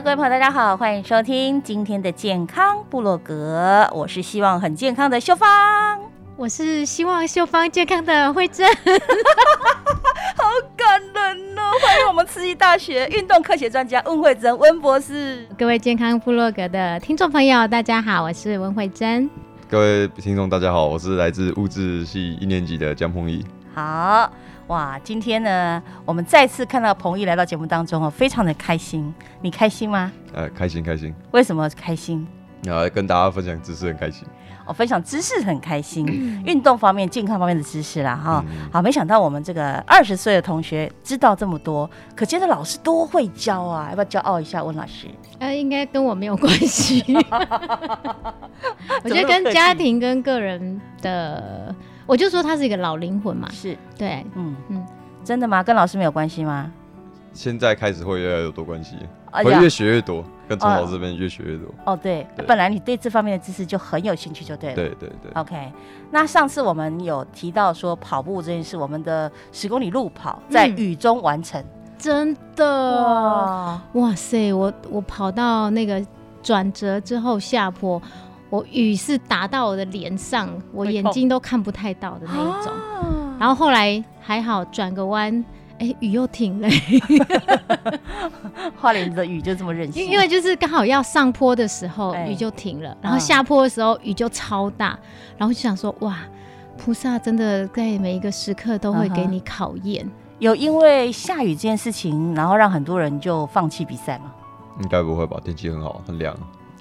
各位朋友，大家好，欢迎收听今天的健康部落格，我是希望很健康的秀芳。我是希望秀芳健康的慧珍，好感人哦！欢迎我们慈济大学运动科学专家温慧珍温博士。各位健康部落格的听众朋友，大家好，我是温慧珍。各位听众大家好，我是来自物质系一年级的江鹏毅。好哇，今天呢，我们再次看到彭毅来到节目当中哦，非常的开心。你开心吗？呃，开心开心。为什么开心？啊，跟大家分享知识很开心。我分享知识很开心，运动方面、健康方面的知识啦，哈，好，没想到我们这个二十岁的同学知道这么多，可见的老师多会教啊，要不要骄傲一下？温老师，呃，应该跟我没有关系，我觉得跟家庭跟个人的，我就说他是一个老灵魂嘛，是对，嗯嗯，真的吗？跟老师没有关系吗？现在开始会越来越多关系，会越学越多，跟从老师这边越学越多。哦，对，本来你对这方面的知识就很有兴趣，就对了。对对对。OK，那上次我们有提到说跑步这件事，我们的十公里路跑在雨中完成，真的，哇塞！我我跑到那个转折之后下坡，我雨是打到我的脸上，我眼睛都看不太到的那一种。然后后来还好，转个弯。哎，雨又停了。花莲的雨就这么任性，因为就是刚好要上坡的时候，雨就停了，然后下坡的时候雨就超大，然后就想说，哇，菩萨真的在每一个时刻都会给你考验。有因为下雨这件事情，然后让很多人就放弃比赛吗？应该不会吧，天气很好，很凉，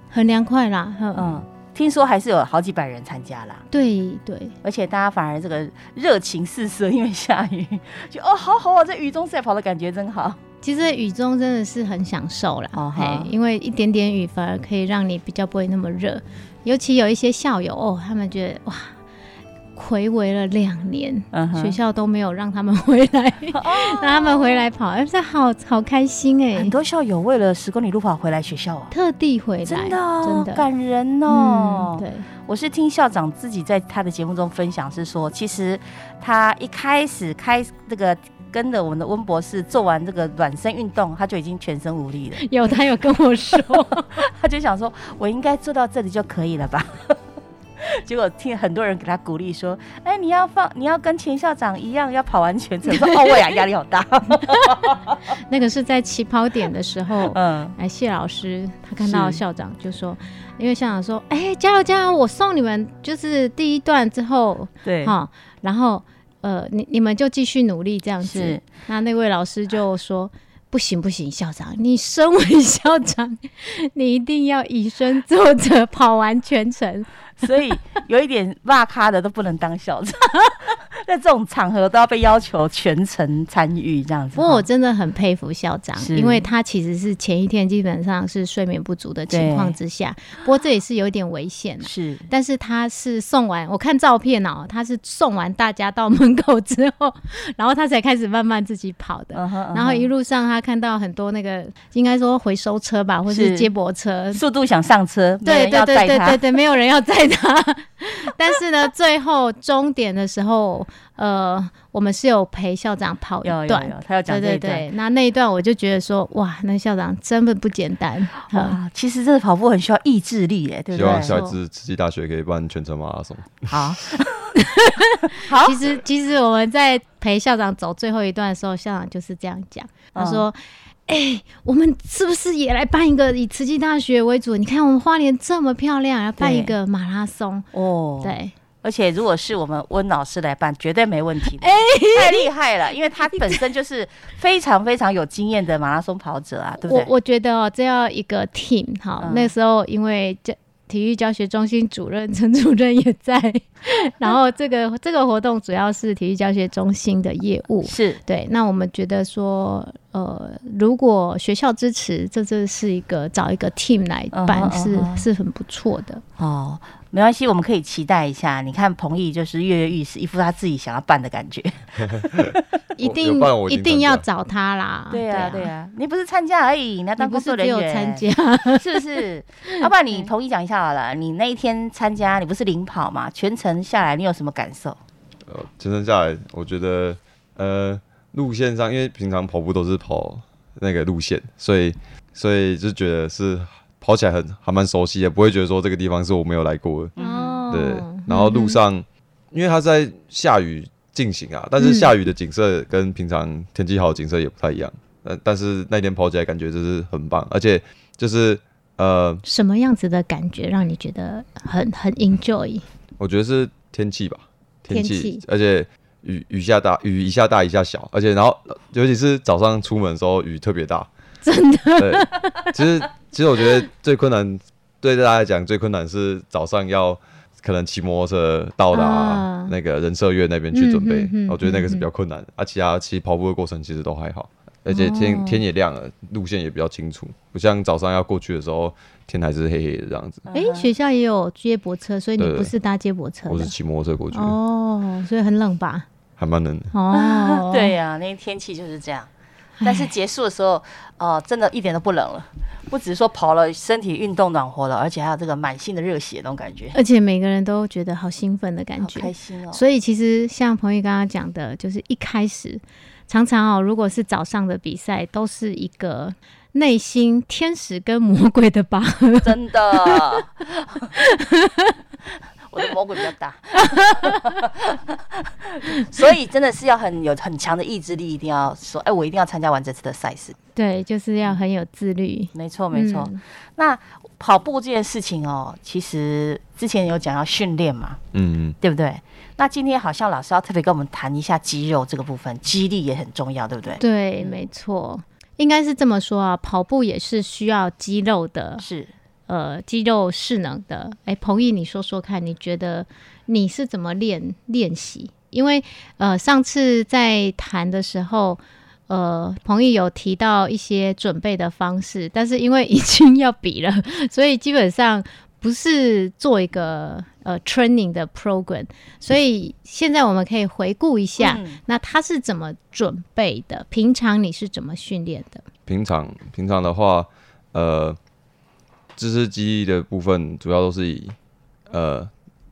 很凉快啦。嗯。听说还是有好几百人参加啦，对对，而且大家反而这个热情四射，因为下雨，就哦好好啊，在雨中赛跑的感觉真好。其实雨中真的是很享受啦，哦嘿因为一点点雨反而可以让你比较不会那么热，尤其有一些校友哦，他们觉得哇。回违了两年，学校都没有让他们回来，让他们回来跑，哎，这好好开心哎！很多校友为了十公里路跑回来学校啊，特地回来，真的真的感人哦。对，我是听校长自己在他的节目中分享，是说其实他一开始开这个跟着我们的温博士做完这个暖身运动，他就已经全身无力了。有他有跟我说，他就想说，我应该做到这里就可以了吧。结果听很多人给他鼓励说：“哎，你要放，你要跟钱校长一样，要跑完全程。”说：“哦，我呀，压力好大。”那个是在起跑点的时候，嗯，哎，谢老师他看到校长就说：“因为校长说，哎，加油加油，我送你们就是第一段之后，对，哈，然后呃，你你们就继续努力这样子。”那那位老师就说。不行不行，校长，你身为校长，你一定要以身作则，跑完全程。所以有一点骂咖的都不能当校长，在这种场合都要被要求全程参与这样子。不过我真的很佩服校长，因为他其实是前一天基本上是睡眠不足的情况之下，不过这也是有一点危险。是，但是他是送完，我看照片哦，他是送完大家到门口之后，然后他才开始慢慢自己跑的。然后一路上他看到很多那个应该说回收车吧，或是接驳车，速度想上车，对对对对对对，没有人要载他。但是呢，最后终点的时候，呃，我们是有陪校长跑一段，他要讲对对对，那那一段我就觉得说，哇，那校长真的不简单啊！其实这个跑步很需要意志力，耶，对不对？希望下一次慈济大学可以办全程马拉松。好，好。其实其实我们在陪校长走最后一段的时候，校长就是这样讲，他说。哎，我们是不是也来办一个以慈济大学为主？你看我们花莲这么漂亮，要办一个马拉松哦。对，而且如果是我们温老师来办，绝对没问题。哎，太厉害了，因为他本身就是非常非常有经验的马拉松跑者啊，对不对？我我觉得哦，这要一个 team 好。那时候因为这。体育教学中心主任陈主任也在，然后这个这个活动主要是体育教学中心的业务，是对。那我们觉得说，呃，如果学校支持，这这是一个找一个 team 来办，是是很不错的哦。没关系，我们可以期待一下。你看彭毅就是跃跃欲试，一副他自己想要办的感觉。一定一定要找他啦！对啊对啊，你不是参加而已，你要当工作人员。参加是不 是？要 不然你彭毅讲一下好了。你那一天参加，你不是领跑嘛？全程下来，你有什么感受？呃，全程下来，我觉得呃，路线上，因为平常跑步都是跑那个路线，所以所以就觉得是。跑起来很还蛮熟悉的，不会觉得说这个地方是我没有来过的。哦，对。然后路上，因为它在下雨进行啊，但是下雨的景色跟平常天气好的景色也不太一样。呃，但是那天跑起来感觉就是很棒，而且就是呃，什么样子的感觉让你觉得很很 enjoy？我觉得是天气吧，天气，而且雨雨下大，雨一下大一下小，而且然后尤其是早上出门的时候雨特别大。真的，对，其实其实我觉得最困难，对大家来讲最困难是早上要可能骑摩托车到达那个人社院那边去准备，我觉得那个是比较困难。啊，其他其实跑步的过程其实都还好，而且天天也亮了，路线也比较清楚，不像早上要过去的时候天还是黑黑的这样子。哎，学校也有接驳车，所以你不是搭接驳车，我是骑摩托车过去。哦，所以很冷吧？还蛮冷的。哦，对呀，那天天气就是这样。但是结束的时候，哦，真的一点都不冷了。不只是说跑了，身体运动暖和了，而且还有这个满心的热血那种感觉。而且每个人都觉得好兴奋的感觉，开心哦。所以其实像彭玉刚刚讲的，就是一开始常常哦，如果是早上的比赛，都是一个内心天使跟魔鬼的拔河，真的。我的魔鬼比较大，所以真的是要很有很强的意志力，一定要说，哎，我一定要参加完这次的赛事。对，就是要很有自律。没错，没错。那跑步这件事情哦，其实之前有讲要训练嘛，嗯，对不对？那今天好像老师要特别跟我们谈一下肌肉这个部分，肌力也很重要，对不对？对，没错，应该是这么说啊，跑步也是需要肌肉的，是。呃，肌肉势能的，哎，彭毅，你说说看，你觉得你是怎么练练习？因为呃，上次在谈的时候，呃，彭毅有提到一些准备的方式，但是因为已经要比了，所以基本上不是做一个呃 training 的 program，所以现在我们可以回顾一下，那他是怎么准备的？平常你是怎么训练的？平常平常的话，呃。知识记忆的部分主要都是以呃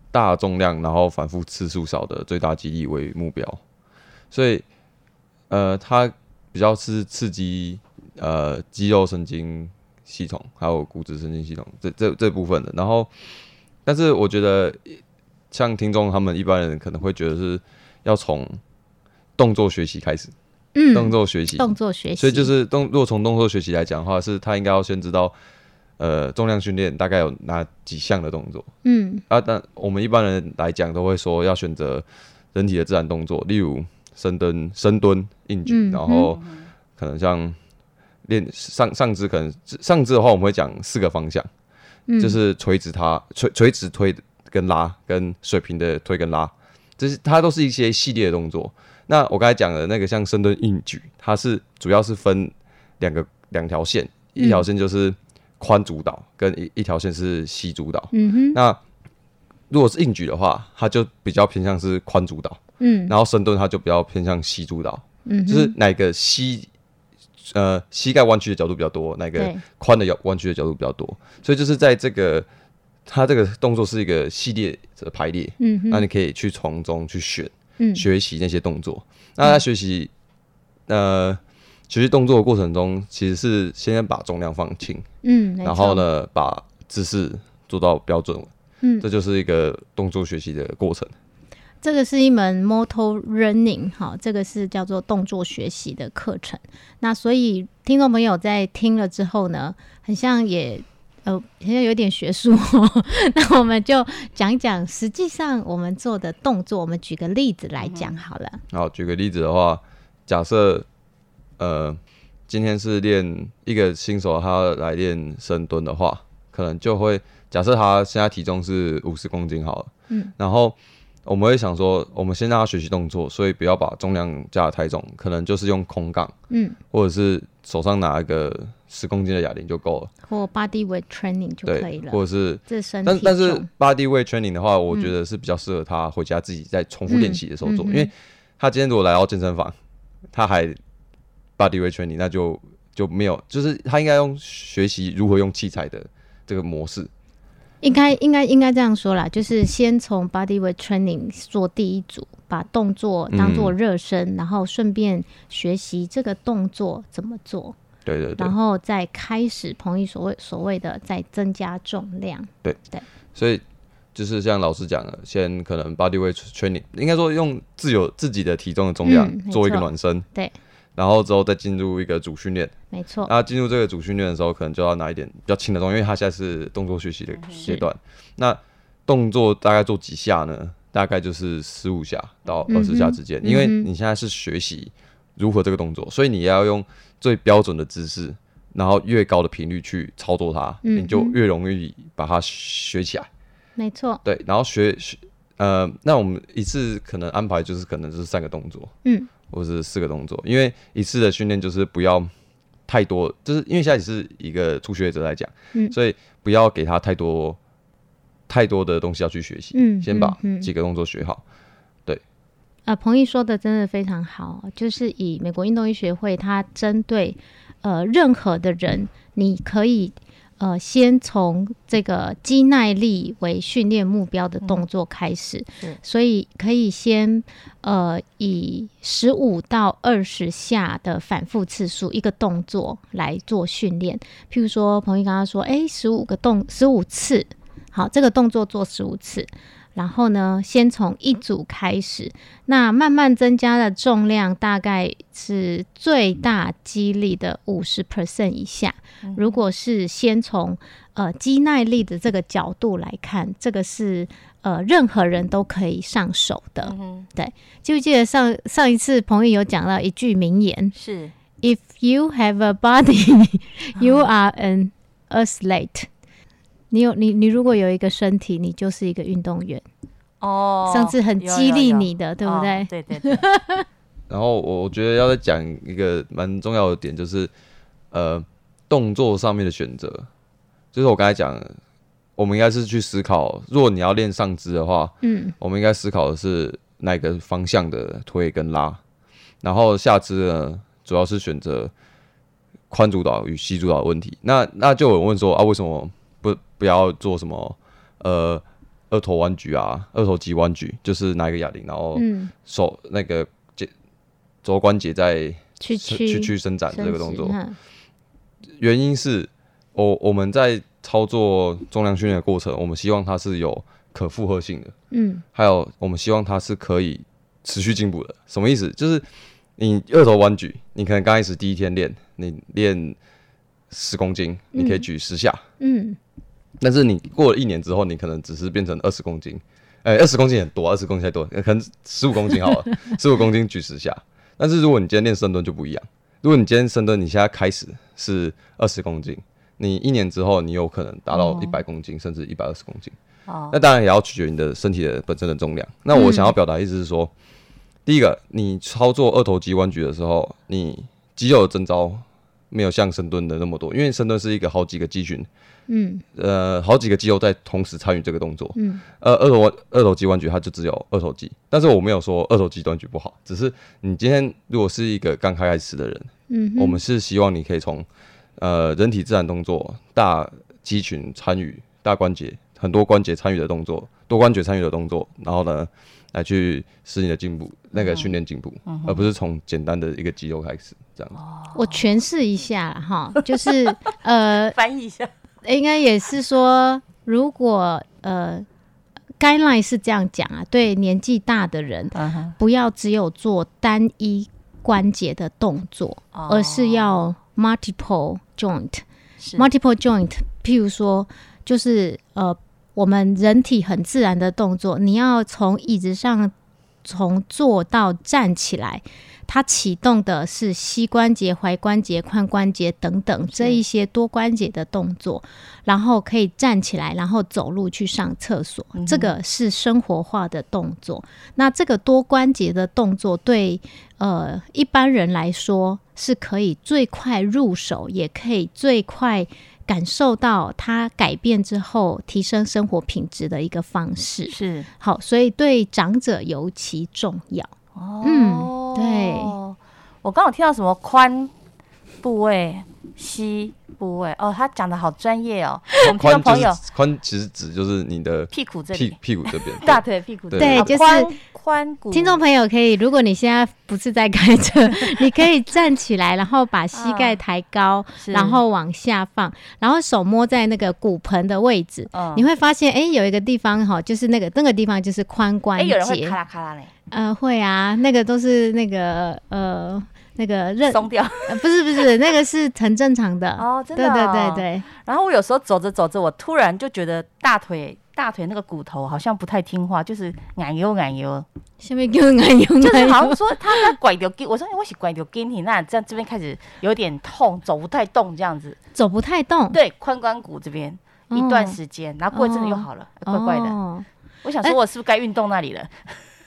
大重量，然后反复次数少的最大肌力为目标，所以呃它比较是刺激呃肌肉神经系统还有骨质神经系统这这这部分的。然后，但是我觉得像听众他们一般人可能会觉得是要从动作学习开始，嗯，动作学习，动作学习，所以就是动如果从动作学习来讲的话，是他应该要先知道。呃，重量训练大概有哪几项的动作？嗯，啊，但我们一般人来讲都会说要选择人体的自然动作，例如深蹲、深蹲、硬举，然后可能像练上上肢，可能上肢的话，我们会讲四个方向，就是垂直它垂垂直推跟拉，跟水平的推跟拉，这是它都是一些系列的动作。那我刚才讲的那个像深蹲硬举，它是主要是分两个两条线，一条线就是宽主导，跟一一条线是膝主导。嗯哼。那如果是硬举的话，它就比较偏向是宽主导。嗯。然后深蹲它就比较偏向膝主导。嗯。就是哪个膝呃膝盖弯曲的角度比较多，那个髋的弯曲的角度比较多，所以就是在这个它这个动作是一个系列的排列。嗯。那你可以去从中去选。嗯学习那些动作，那在学习呃学习动作的过程中，其实是先把重量放轻，嗯，然后呢把姿势做到标准，嗯，这就是一个动作学习的过程。这个是一门 motor running，哈，这个是叫做动作学习的课程。那所以听众朋友在听了之后呢，很像也。呃，好像有点学术，那我们就讲讲实际上我们做的动作。我们举个例子来讲好了。好，举个例子的话，假设呃，今天是练一个新手，他来练深蹲的话，可能就会假设他现在体重是五十公斤好了，嗯，然后我们会想说，我们先让他学习动作，所以不要把重量加的太重，可能就是用空杠，嗯，或者是手上拿一个。十公斤的哑铃就够了，或 body weight training 就可以了，或者是自身但但是 body weight training 的话，我觉得是比较适合他回家自己在重复练习的时候做，因为他今天如果来到健身房，他还 body weight training，那就就没有，就是他应该用学习如何用器材的这个模式，应该应该应该这样说啦，就是先从 body weight training 做第一组，把动作当做热身，然后顺便学习这个动作怎么做。对对对，然后再开始彭毅所谓所谓的再增加重量。对对，所以就是像老师讲的，先可能 body weight training，应该说用自有自己的体重的重量做一个暖身。对，然后之后再进入一个主训练。没错。那进入这个主训练的时候，可能就要拿一点比较轻的重，因为他现在是动作学习的阶段。那动作大概做几下呢？大概就是十五下到二十下之间，因为你现在是学习如何这个动作，所以你要用。最标准的姿势，然后越高的频率去操作它，你就越容易把它学起来。没错。对，然后学学呃，那我们一次可能安排就是可能就是三个动作，嗯，或是四个动作，因为一次的训练就是不要太多，就是因为现在只是一个初学者来讲，嗯，所以不要给他太多太多的东西要去学习，嗯，先把几个动作学好。对呃，彭毅说的真的非常好，就是以美国运动医学会，它针对呃任何的人，你可以呃先从这个肌耐力为训练目标的动作开始，所以可以先呃以十五到二十下的反复次数一个动作来做训练。譬如说，彭毅刚刚说，哎，十五个动十五次，好，这个动作做十五次。然后呢，先从一组开始，那慢慢增加的重量大概是最大肌力的五十 percent 以下。如果是先从呃肌耐力的这个角度来看，这个是呃任何人都可以上手的。对，记不记得上上一次彭宇有讲到一句名言？是 If you have a body, you are an athlete. 你有你你如果有一个身体，你就是一个运动员哦。上次很激励你的，对不对？对对对。然后我我觉得要再讲一个蛮重要的点，就是呃动作上面的选择，就是我刚才讲，我们应该是去思考，如果你要练上肢的话，嗯，我们应该思考的是哪个方向的推跟拉，然后下肢呢，主要是选择宽主导与细主导的问题。那那就有人问说啊，为什么？不，不要做什么，呃，二头弯举啊，二头肌弯举，就是拿一个哑铃，然后手那个节肘关节在去去去伸展这个动作。原因是，我我们在操作重量训练的过程，我们希望它是有可负荷性的，嗯，还有我们希望它是可以持续进步的。什么意思？就是你二头弯举，你可能刚开始第一天练，你练十公斤，你可以举十下，嗯。但是你过了一年之后，你可能只是变成二十公斤，哎，二十公斤很多，二十公斤太多，可能十五公斤好了，十五公斤举十下。但是如果你今天练深蹲就不一样，如果你今天深蹲，你现在开始是二十公斤，你一年之后你有可能达到一百公斤，甚至一百二十公斤。哦，那当然也要取决你的身体的本身的重量。那我想要表达意思是说，第一个，你操作二头肌弯举的时候，你肌肉的征召没有像深蹲的那么多，因为深蹲是一个好几个肌群。嗯，呃，好几个肌肉在同时参与这个动作。嗯，呃，二头二头肌弯举它就只有二头肌，但是我没有说二头肌弯举不好，只是你今天如果是一个刚开始的人，嗯，我们是希望你可以从呃人体自然动作、大肌群参与、大关节很多关节参与的动作、多关节参与的动作，然后呢来去使你的进步，那个训练进步，而不是从简单的一个肌肉开始这样。我诠释一下哈，就是呃，翻译一下。应该也是说，如果呃，guideline 是这样讲啊，对年纪大的人，不要只有做单一关节的动作，而是要 multiple joint，multiple joint。譬如说，就是呃，我们人体很自然的动作，你要从椅子上从坐到站起来。它启动的是膝关节、踝关节、髋关节等等这一些多关节的动作，然后可以站起来，然后走路去上厕所，这个是生活化的动作。那这个多关节的动作对呃一般人来说是可以最快入手，也可以最快感受到它改变之后提升生活品质的一个方式。是好，所以对长者尤其重要。嗯，对，我刚好听到什么髋部位、膝部位哦，他讲的好专业哦。我们听众朋友，髋其实指就是你的屁股这屁，屁股这边，大腿、屁股对，就是髋骨。听众朋友可以，如果你现在不是在开车，你可以站起来，然后把膝盖抬高，然后往下放，然后手摸在那个骨盆的位置，你会发现，哎，有一个地方哈，就是那个那个地方就是髋关节。有人会咔啦咔啦嘞。呃，会啊，那个都是那个呃，那个韧松掉，不是不是，那个是很正常的。哦，真的，对对对对。然后我有时候走着走着，我突然就觉得大腿大腿那个骨头好像不太听话，就是矮油矮油，下面又矮油，就是好像说他在拐掉筋，我说我是拐掉筋，你那这样这边开始有点痛，走不太动这样子，走不太动，对，髋关骨这边一段时间，然后过一阵子又好了，怪怪的。我想说，我是不是该运动那里了？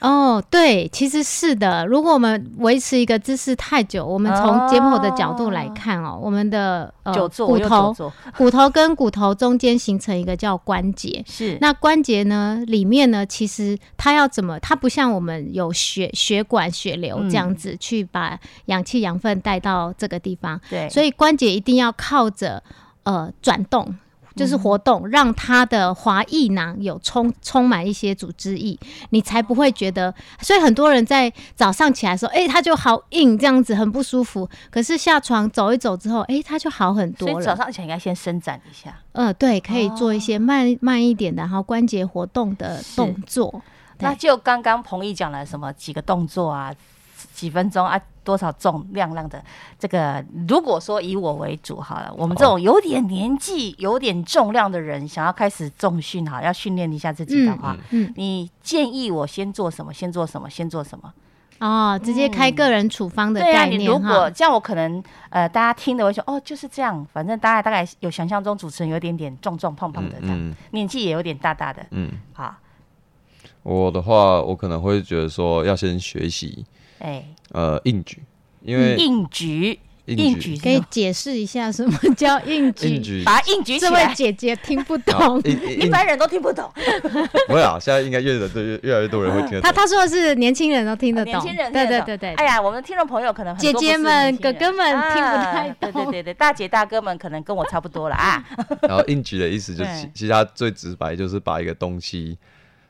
哦，对，其实是的。如果我们维持一个姿势太久，我们从解剖的角度来看哦，我们的呃骨头、骨头跟骨头中间形成一个叫关节。是，那关节呢里面呢，其实它要怎么？它不像我们有血血管、血流这样子去把氧气、养分带到这个地方。对，所以关节一定要靠着呃转动。就是活动，让他的滑液囊有充充满一些组织液，你才不会觉得。所以很多人在早上起来说，哎，他就好硬，这样子很不舒服。可是下床走一走之后，哎，他就好很多了。所以早上起来应该先伸展一下。嗯，对，可以做一些慢慢一点的，然后关节活动的动作。那就刚刚彭毅讲了什么几个动作啊？几分钟啊？多少重量量的这个？如果说以我为主好了，我们这种有点年纪、有点重量的人，想要开始重训哈，要训练一下自己的话，嗯，你建议我先做什么？先做什么？先做什么？哦，直接开个人处方的概念如果这样，我可能呃，大家听的会说哦，就是这样。反正大家大概有想象中主持人有点点壮壮胖胖的这样，年纪也有点大大的。嗯，好。我的话，我可能会觉得说，要先学习。哎，呃，硬举，因为硬举，硬举可以解释一下什么叫硬举？把硬举起来。这位姐姐听不懂，一般人都听不懂。不会啊，现在应该越来越越来越多人会听得懂。他他说的是年轻人都听得懂，年轻人对对对对。哎呀，我们听众朋友可能姐姐们、哥哥们听不太懂，对对对对，大姐大哥们可能跟我差不多了啊。然后硬举的意思就是，其实它最直白就是把一个东西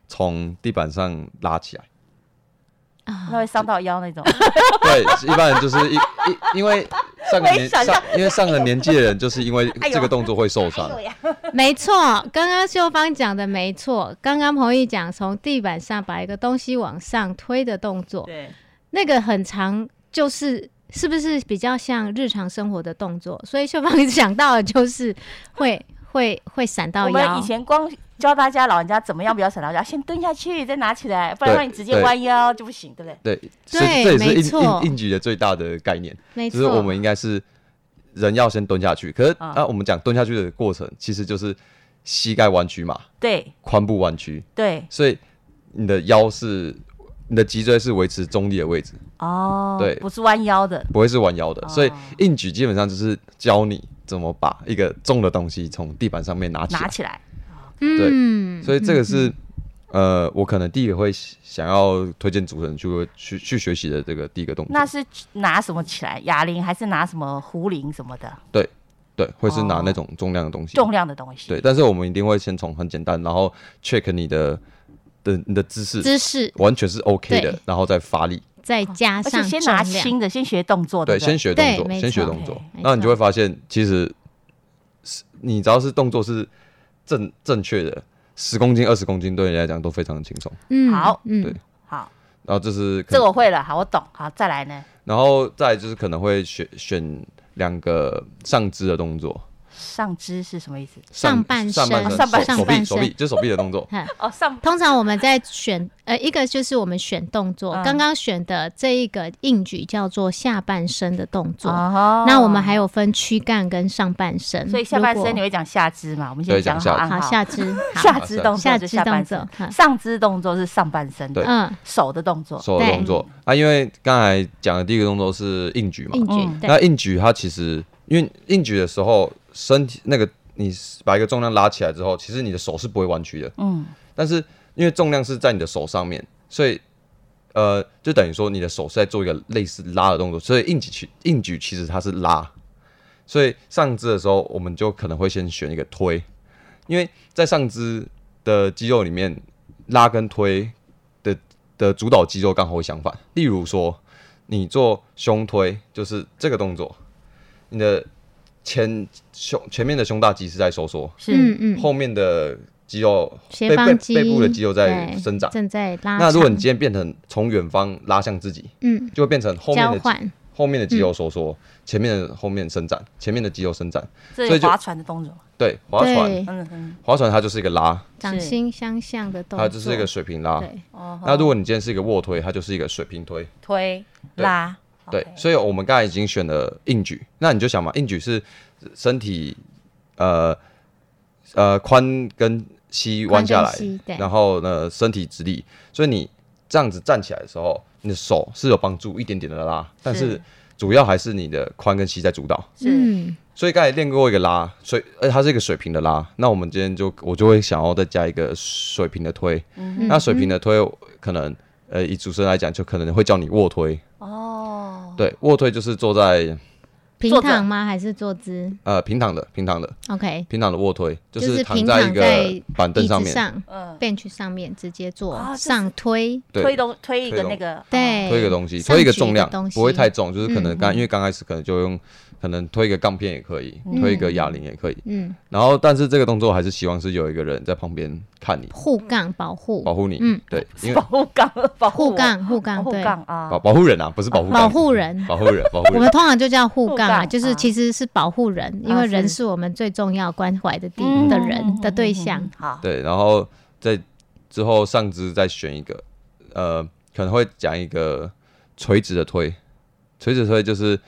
从地板上拉起来。那会伤到腰那种。对，一般人就是一一因为上个年上因为上了年纪的人，就是因为这个动作会受伤。没错，刚刚秀芳讲的没错。刚刚彭毅讲从地板上把一个东西往上推的动作，对，那个很长，就是是不是比较像日常生活的动作？所以秀芳想到的就是会会会闪到腰。我们以前光。教大家老人家怎么样不要闪到腰，先蹲下去再拿起来，不然的话你直接弯腰就不行，对不对？对，对，没错。硬举的最大的概念，就是我们应该是人要先蹲下去。可是啊，我们讲蹲下去的过程，其实就是膝盖弯曲嘛，对，髋部弯曲，对，所以你的腰是你的脊椎是维持中立的位置。哦，对，不是弯腰的，不会是弯腰的，所以硬举基本上就是教你怎么把一个重的东西从地板上面拿起来，拿起来，对，所以这个是呃，我可能第一个会想要推荐主持人去去去学习的这个第一个动作。那是拿什么起来？哑铃还是拿什么壶铃什么的？对。对，会是拿那种重量的东西，重量的东西。对，但是我们一定会先从很简单，然后 check 你的的你的姿势，姿势完全是 OK 的，然后再发力，再加上先拿轻的，先学动作。对，先学动作，先学动作，那你就会发现，其实是你只要是动作是正正确的，十公斤、二十公斤对你来讲都非常的轻松。嗯，好，对，好。然后这是这我会了，好，我懂。好，再来呢？然后再就是可能会选选。两个上肢的动作，上肢是什么意思？上半身，上半身，手臂，手臂，就是手臂的动作。哦，上。通常我们在选，呃，一个就是我们选动作，刚刚选的这一个硬举叫做下半身的动作。哦。那我们还有分躯干跟上半身，所以下半身你会讲下肢嘛？我们先讲好，好，下肢，下肢动作，下肢动作，上肢动作是上半身。的，嗯，手的动作，手的动作。啊，因为刚才讲的第一个动作是硬举嘛，硬举。那硬举它其实，因为硬举的时候，身体那个你把一个重量拉起来之后，其实你的手是不会弯曲的。嗯。但是因为重量是在你的手上面，所以呃，就等于说你的手是在做一个类似拉的动作，所以硬举其硬举其实它是拉。所以上肢的时候，我们就可能会先选一个推，因为在上肢的肌肉里面，拉跟推。的的主导肌肉刚好会相反，例如说，你做胸推就是这个动作，你的前胸前面的胸大肌是在收缩，是。嗯嗯，后面的肌肉背背背部的肌肉在生长，正在拉。那如果你今天变成从远方拉向自己，嗯，就会变成后面的后面的肌肉收缩，前面的后面伸展，前面的肌肉伸展，所以划船的动作。对，划船，嗯嗯，划船它就是一个拉，掌心相向的动作，它就是一个水平拉。对，那如果你今天是一个卧推，它就是一个水平推，推拉。对，所以我们刚才已经选了硬举，那你就想嘛，硬举是身体呃呃髋跟膝弯下来，然后呢身体直立，所以你这样子站起来的时候，你的手是有帮助一点点的拉，但是主要还是你的髋跟膝在主导。嗯。所以刚才练过一个拉，所以而且它是一个水平的拉。那我们今天就我就会想要再加一个水平的推。那水平的推可能呃以主持人来讲，就可能会叫你卧推。哦。对，卧推就是坐在平躺吗？还是坐姿？呃，平躺的，平躺的。OK。平躺的卧推就是躺在一个板凳上面，嗯，bench 上面直接坐上推，推东推一个那个，对，推一个东西，推一个重量，不会太重，就是可能刚因为刚开始可能就用。可能推一个杠片也可以，推一个哑铃也可以。嗯，然后但是这个动作还是希望是有一个人在旁边看你。护杠保护。保护你。嗯，对，因为保护杠保护杠护杠护杠啊，保保护人啊，不是保护保护人。保护人保护人。我们通常就叫护杠啊，就是其实是保护人，因为人是我们最重要关怀的地的人的对象。好，对，然后在之后上肢再选一个，呃，可能会讲一个垂直的推，垂直推就是。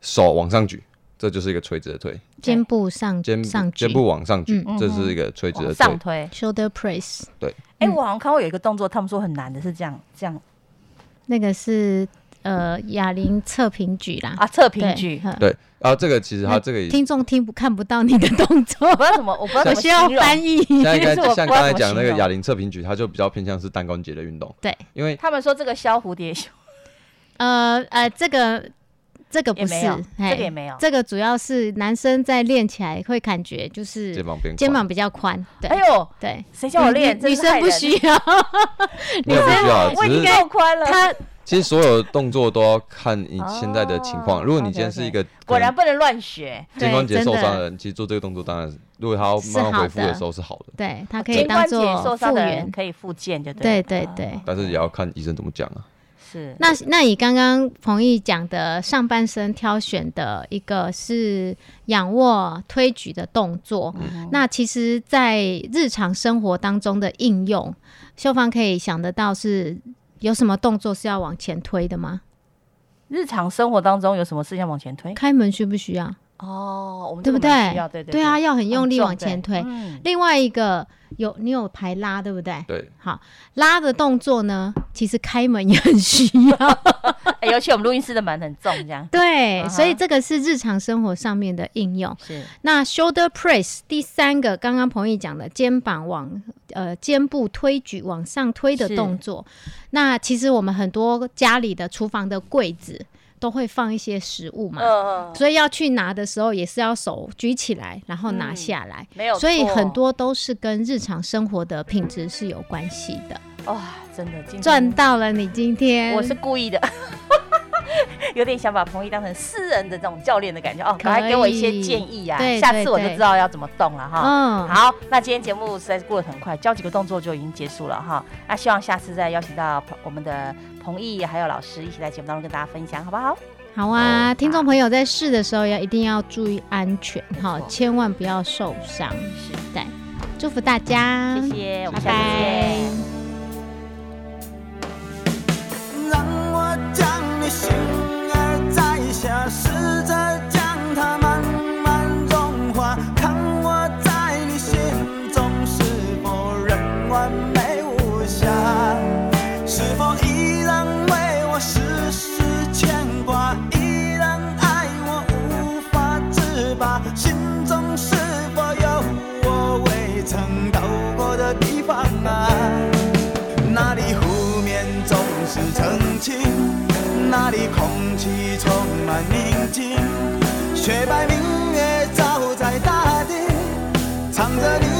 手往上举，这就是一个垂直的推。肩部上肩上肩部往上举，这是一个垂直的上推。Shoulder press。对。哎，我好像看过有一个动作，他们说很难的，是这样这样。那个是呃哑铃侧平举啦。啊，侧平举。对。啊，这个其实他这个听众听不看不到你的动作，我不知道怎么，我不知道 需要翻译。像 像刚才讲那个哑铃侧平举，它就比较偏向是单关节的运动。对。因为他们说这个削蝴蝶袖。呃呃，这个。这个不是，这个也没有。这个主要是男生在练起来会感觉就是肩膀肩膀比较宽。哎呦，对，谁叫我练？女生不需要，女生不需要，我已经够宽了。他其实所有动作都要看你现在的情况。如果你今天是一个果然不能乱学，肩关节受伤的人，其实做这个动作当然，如果他要慢慢恢复的时候是好的。对他可以当做复原，可以复健就对。对对对。但是也要看医生怎么讲啊。是，那那你刚刚彭毅讲的上半身挑选的一个是仰卧推举的动作，那其实，在日常生活当中的应用，秀芳可以想得到是有什么动作是要往前推的吗？日常生活当中有什么事要往前推？开门需不需要？哦，我们对不对？对对啊，要很用力往前推。另外一个有你有排拉，对不对？对。好，拉的动作呢，其实开门也很需要。哎，尤其我们录音室的门很重，这样。对，所以这个是日常生活上面的应用。是。那 shoulder press 第三个，刚刚彭毅讲的肩膀往呃肩部推举往上推的动作。那其实我们很多家里的厨房的柜子。都会放一些食物嘛，所以要去拿的时候也是要手举起来，然后拿下来。没有，所以很多都是跟日常生活的品质是有关系的。哇，真的赚到了！你今天我是故意的，有点想把彭毅当成私人的这种教练的感觉哦，赶快给我一些建议呀，下次我就知道要怎么动了哈。嗯，好，那今天节目实在是过得很快，教几个动作就已经结束了哈。那希望下次再邀请到我们的。彭毅，还有老师一起在节目当中跟大家分享，好不好？好啊，听众朋友在试的时候要一定要注意安全哈，千万不要受伤。是的，祝福大家，谢谢，我们下次见。让里空气充满宁静。雪白明月照在大地，藏着你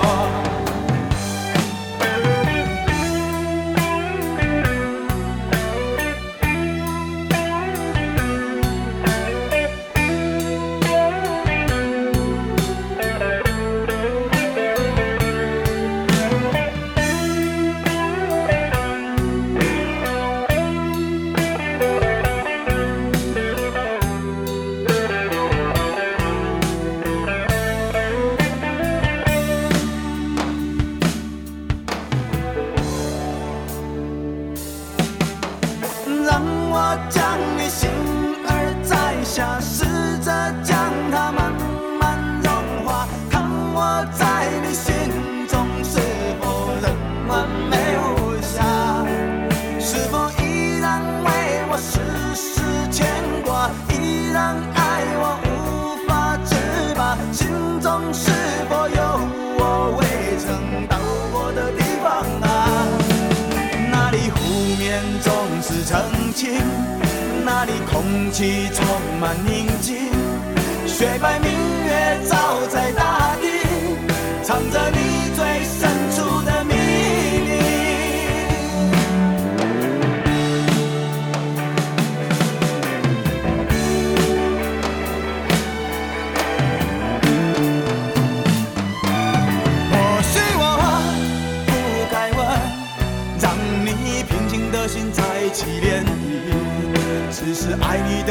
将你心。气充满宁静，雪白明月照在大地，藏着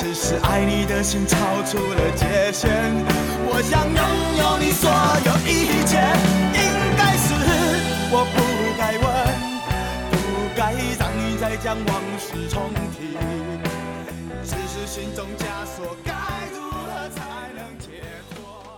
只是爱你的心超出了界限，我想拥有你所有一切，应该是我不该问，不该让你再将往事重提。只是心中枷锁盖住。